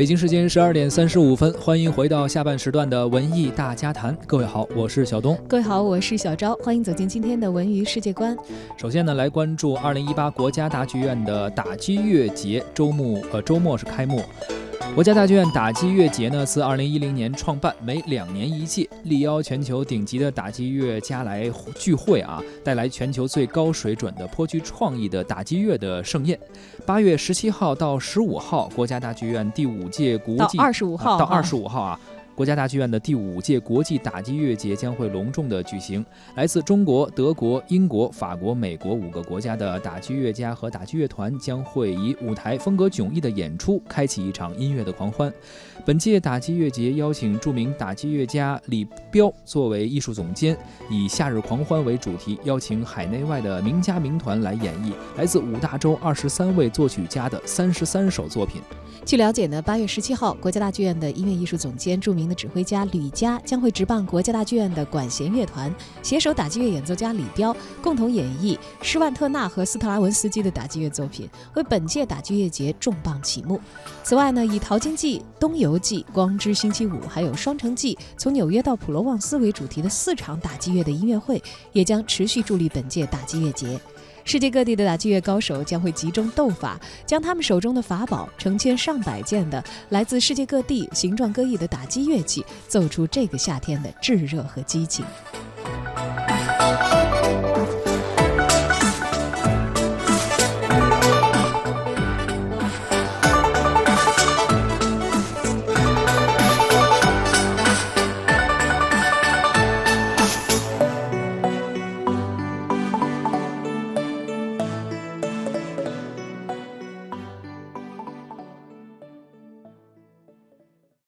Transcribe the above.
北京时间十二点三十五分，欢迎回到下半时段的文艺大家谈。各位好，我是小东。各位好，我是小昭。欢迎走进今天的文娱世界观。首先呢，来关注二零一八国家大剧院的打击乐节周末，呃，周末是开幕。国家大剧院打击乐节呢，自二零一零年创办，每两年一届，力邀全球顶级的打击乐家来聚会啊，带来全球最高水准的、颇具创意的打击乐的盛宴。八月十七号到十五号，国家大剧院第五届国际到二十五号到二十五号啊。国家大剧院的第五届国际打击乐节将会隆重的举行，来自中国、德国、英国、法国、美国五个国家的打击乐家和打击乐团将会以舞台风格迥异的演出，开启一场音乐的狂欢。本届打击乐节邀请著名打击乐家李彪作为艺术总监，以夏日狂欢为主题，邀请海内外的名家名团来演绎来自五大洲二十三位作曲家的三十三首作品。据了解呢，八月十七号，国家大剧院的音乐艺术总监、著名的指挥家吕嘉将会执棒国家大剧院的管弦乐团，携手打击乐演奏家李彪，共同演绎施万特纳和斯特拉文斯基的打击乐作品，为本届打击乐节重磅启幕。此外呢，以《淘金记》《东游记》《光之星期五》还有《双城记》从纽约到普罗旺斯为主题的四场打击乐的音乐会，也将持续助力本届打击乐节。世界各地的打击乐高手将会集中斗法，将他们手中的法宝成千上百件的来自世界各地、形状各异的打击乐器，奏出这个夏天的炙热和激情。